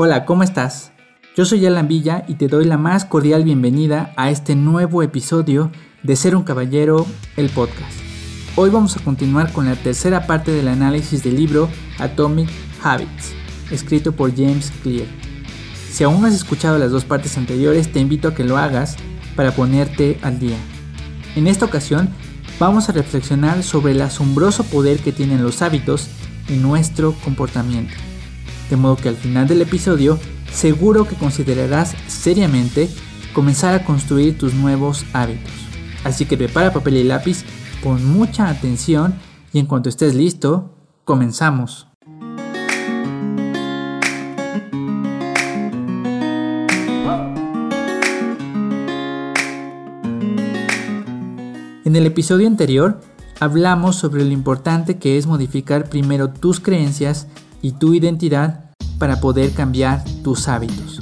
Hola, ¿cómo estás? Yo soy Alan Villa y te doy la más cordial bienvenida a este nuevo episodio de Ser un Caballero, el podcast. Hoy vamos a continuar con la tercera parte del análisis del libro Atomic Habits, escrito por James Clear. Si aún no has escuchado las dos partes anteriores, te invito a que lo hagas para ponerte al día. En esta ocasión, vamos a reflexionar sobre el asombroso poder que tienen los hábitos en nuestro comportamiento de modo que al final del episodio seguro que considerarás seriamente comenzar a construir tus nuevos hábitos. Así que prepara papel y lápiz, con mucha atención y en cuanto estés listo, comenzamos. En el episodio anterior hablamos sobre lo importante que es modificar primero tus creencias y tu identidad para poder cambiar tus hábitos.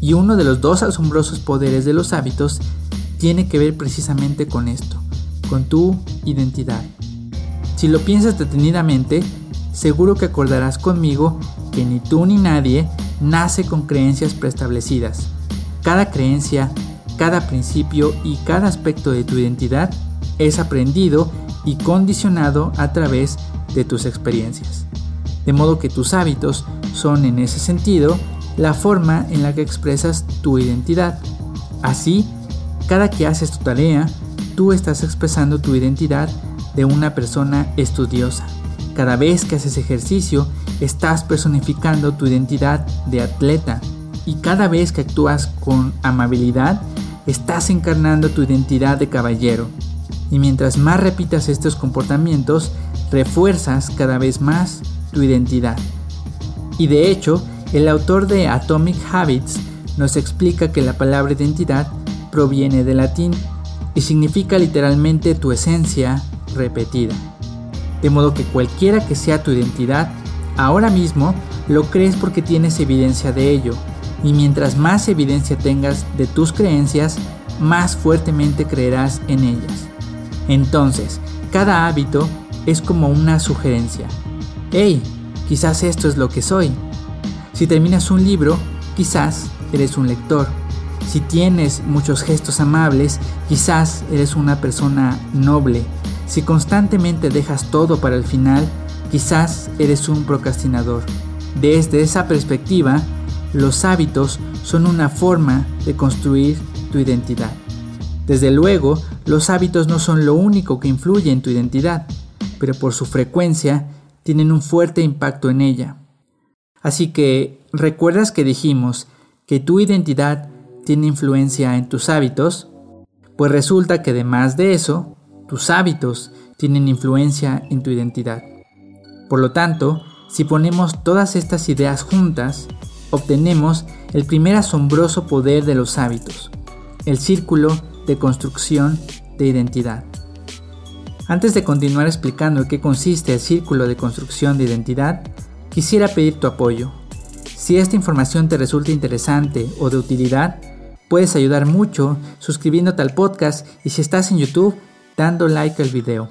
Y uno de los dos asombrosos poderes de los hábitos tiene que ver precisamente con esto, con tu identidad. Si lo piensas detenidamente, seguro que acordarás conmigo que ni tú ni nadie nace con creencias preestablecidas. Cada creencia, cada principio y cada aspecto de tu identidad es aprendido y condicionado a través de tus experiencias de modo que tus hábitos son en ese sentido la forma en la que expresas tu identidad. Así, cada que haces tu tarea, tú estás expresando tu identidad de una persona estudiosa. Cada vez que haces ejercicio, estás personificando tu identidad de atleta. Y cada vez que actúas con amabilidad, estás encarnando tu identidad de caballero. Y mientras más repitas estos comportamientos, refuerzas cada vez más tu identidad. Y de hecho, el autor de Atomic Habits nos explica que la palabra identidad proviene del latín y significa literalmente tu esencia repetida. De modo que cualquiera que sea tu identidad, ahora mismo lo crees porque tienes evidencia de ello, y mientras más evidencia tengas de tus creencias, más fuertemente creerás en ellas. Entonces, cada hábito es como una sugerencia, hey, quizás esto es lo que soy. Si terminas un libro, quizás eres un lector. Si tienes muchos gestos amables, quizás eres una persona noble. Si constantemente dejas todo para el final, quizás eres un procrastinador. Desde esa perspectiva, los hábitos son una forma de construir tu identidad. Desde luego, los hábitos no son lo único que influye en tu identidad, pero por su frecuencia tienen un fuerte impacto en ella. Así que, ¿recuerdas que dijimos que tu identidad tiene influencia en tus hábitos? Pues resulta que además de eso, tus hábitos tienen influencia en tu identidad. Por lo tanto, si ponemos todas estas ideas juntas, obtenemos el primer asombroso poder de los hábitos, el círculo de construcción de identidad. Antes de continuar explicando en qué consiste el círculo de construcción de identidad, quisiera pedir tu apoyo. Si esta información te resulta interesante o de utilidad, puedes ayudar mucho suscribiéndote al podcast y si estás en YouTube, dando like al video.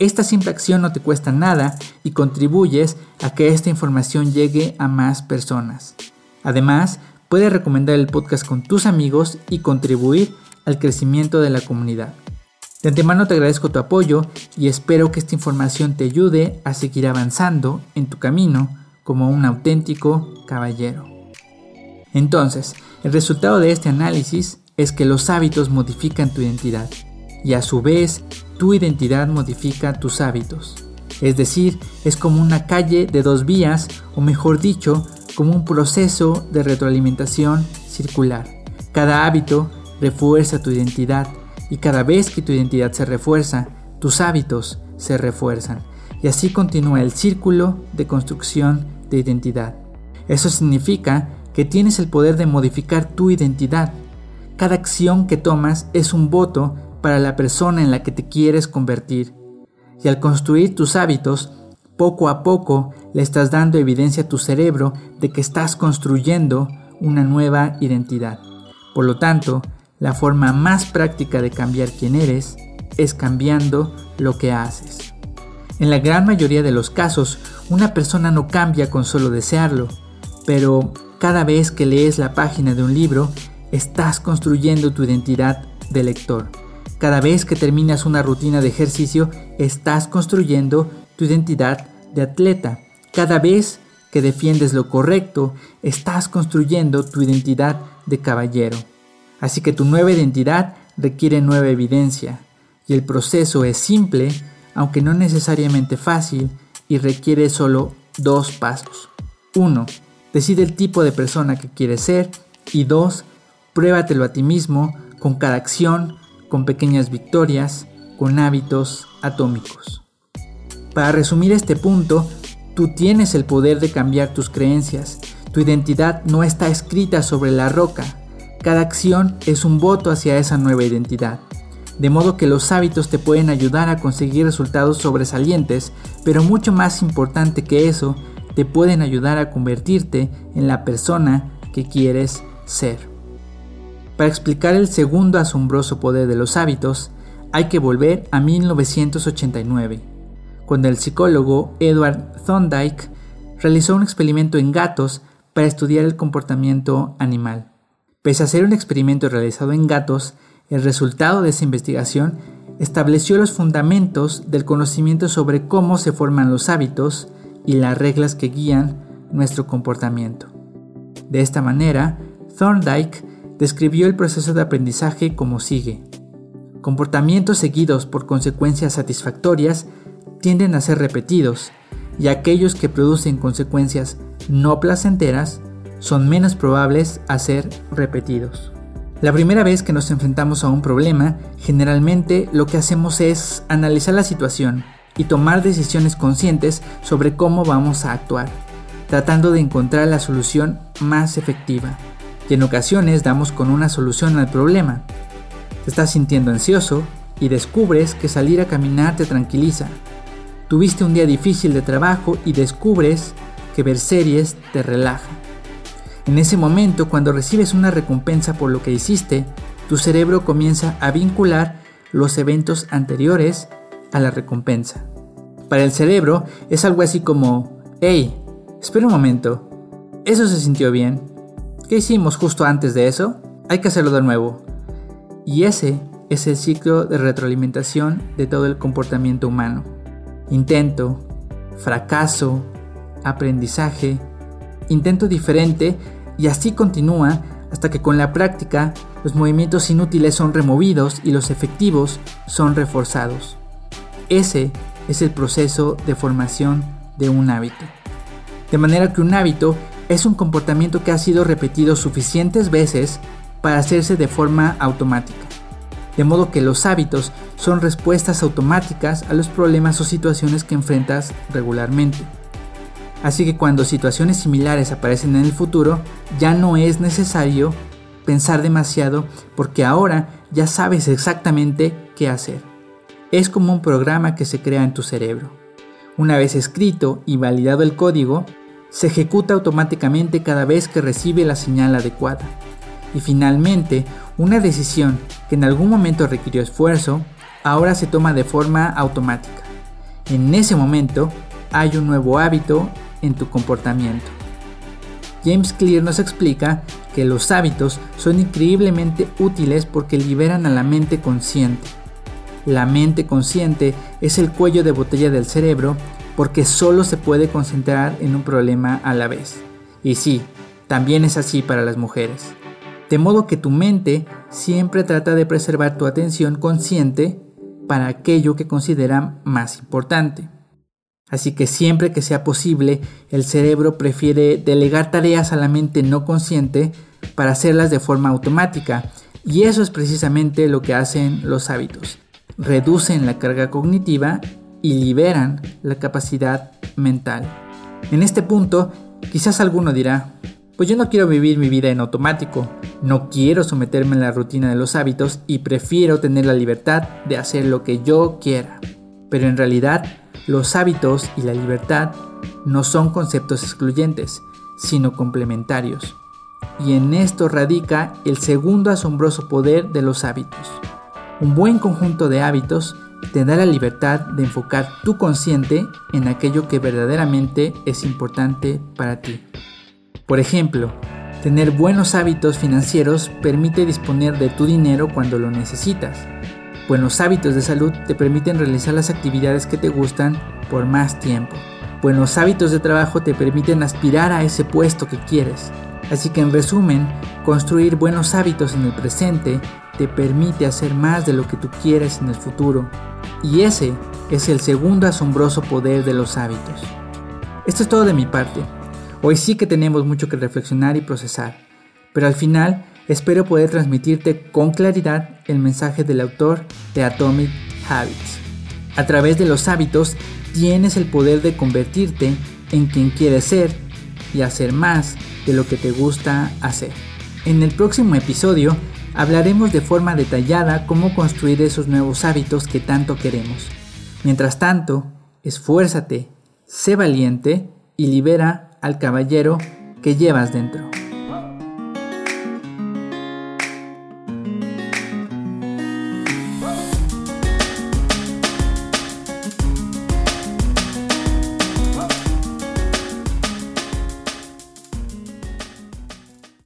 Esta simple acción no te cuesta nada y contribuyes a que esta información llegue a más personas. Además, puedes recomendar el podcast con tus amigos y contribuir al crecimiento de la comunidad. De antemano te agradezco tu apoyo y espero que esta información te ayude a seguir avanzando en tu camino como un auténtico caballero. Entonces, el resultado de este análisis es que los hábitos modifican tu identidad y a su vez tu identidad modifica tus hábitos. Es decir, es como una calle de dos vías o mejor dicho, como un proceso de retroalimentación circular. Cada hábito refuerza tu identidad y cada vez que tu identidad se refuerza, tus hábitos se refuerzan. Y así continúa el círculo de construcción de identidad. Eso significa que tienes el poder de modificar tu identidad. Cada acción que tomas es un voto para la persona en la que te quieres convertir. Y al construir tus hábitos, poco a poco le estás dando evidencia a tu cerebro de que estás construyendo una nueva identidad. Por lo tanto, la forma más práctica de cambiar quién eres es cambiando lo que haces. En la gran mayoría de los casos, una persona no cambia con solo desearlo, pero Cada vez que lees la página de un libro, estás construyendo tu identidad de lector. Cada vez que terminas una rutina de ejercicio, estás construyendo tu identidad de atleta. Cada vez que defiendes lo correcto, estás construyendo tu identidad de caballero. Así que tu nueva identidad requiere nueva evidencia. Y el proceso es simple, aunque no necesariamente fácil, y requiere solo dos pasos. 1. Decide el tipo de persona que quieres ser. Y 2. Pruébatelo a ti mismo con cada acción, con pequeñas victorias, con hábitos atómicos. Para resumir este punto, tú tienes el poder de cambiar tus creencias. Tu identidad no está escrita sobre la roca. Cada acción es un voto hacia esa nueva identidad. De modo que los hábitos te pueden ayudar a conseguir resultados sobresalientes, pero mucho más importante que eso, te pueden ayudar a convertirte en la persona que quieres ser. Para explicar el segundo asombroso poder de los hábitos, hay que volver a 1989, cuando el psicólogo Edward Thorndike realizó un experimento en gatos para estudiar el comportamiento animal. Pese a ser un experimento realizado en gatos, el resultado de esa investigación estableció los fundamentos del conocimiento sobre cómo se forman los hábitos y las reglas que guían nuestro comportamiento. De esta manera, Thorndike describió el proceso de aprendizaje como sigue. Comportamientos seguidos por consecuencias satisfactorias tienden a ser repetidos y aquellos que producen consecuencias no placenteras son menos probables a ser repetidos. La primera vez que nos enfrentamos a un problema, generalmente lo que hacemos es analizar la situación y tomar decisiones conscientes sobre cómo vamos a actuar, tratando de encontrar la solución más efectiva y en ocasiones damos con una solución al problema. Te estás sintiendo ansioso y descubres que salir a caminar te tranquiliza. Tuviste un día difícil de trabajo y descubres que ver series te relaja. En ese momento, cuando recibes una recompensa por lo que hiciste, tu cerebro comienza a vincular los eventos anteriores a la recompensa. Para el cerebro es algo así como, hey, espera un momento, eso se sintió bien, ¿Qué hicimos justo antes de eso? Hay que hacerlo de nuevo. Y ese es el ciclo de retroalimentación de todo el comportamiento humano. Intento, fracaso, aprendizaje, intento diferente y así continúa hasta que con la práctica los movimientos inútiles son removidos y los efectivos son reforzados. Ese es el proceso de formación de un hábito. De manera que un hábito es un comportamiento que ha sido repetido suficientes veces para hacerse de forma automática. De modo que los hábitos son respuestas automáticas a los problemas o situaciones que enfrentas regularmente. Así que cuando situaciones similares aparecen en el futuro, ya no es necesario pensar demasiado porque ahora ya sabes exactamente qué hacer. Es como un programa que se crea en tu cerebro. Una vez escrito y validado el código, se ejecuta automáticamente cada vez que recibe la señal adecuada. Y finalmente, una decisión que en algún momento requirió esfuerzo, ahora se toma de forma automática. En ese momento, hay un nuevo hábito en tu comportamiento. James Clear nos explica que los hábitos son increíblemente útiles porque liberan a la mente consciente. La mente consciente es el cuello de botella del cerebro porque solo se puede concentrar en un problema a la vez. Y sí, también es así para las mujeres. De modo que tu mente siempre trata de preservar tu atención consciente para aquello que considera más importante. Así que siempre que sea posible, el cerebro prefiere delegar tareas a la mente no consciente para hacerlas de forma automática. Y eso es precisamente lo que hacen los hábitos. Reducen la carga cognitiva y liberan la capacidad mental. En este punto, quizás alguno dirá, pues yo no quiero vivir mi vida en automático, no quiero someterme a la rutina de los hábitos y prefiero tener la libertad de hacer lo que yo quiera. Pero en realidad, los hábitos y la libertad no son conceptos excluyentes, sino complementarios. Y en esto radica el segundo asombroso poder de los hábitos. Un buen conjunto de hábitos te da la libertad de enfocar tu consciente en aquello que verdaderamente es importante para ti. Por ejemplo, Tener buenos hábitos financieros permite disponer de tu dinero cuando lo necesitas. Buenos hábitos de salud te permiten realizar las actividades que te gustan por más tiempo. Buenos hábitos de trabajo te permiten aspirar a ese puesto que quieres. Así que en resumen, construir buenos hábitos en el presente te permite hacer más de lo que tú quieres en el futuro. Y ese es el segundo asombroso poder de los hábitos. Esto es todo de mi parte. Hoy sí que tenemos mucho que reflexionar y procesar, pero al final espero poder transmitirte con claridad el mensaje del autor de Atomic Habits. A través de los hábitos tienes el poder de convertirte en quien quieres ser y hacer más de lo que te gusta hacer. En el próximo episodio hablaremos de forma detallada cómo construir esos nuevos hábitos que tanto queremos. Mientras tanto, esfuérzate, sé valiente y libera al caballero que llevas dentro.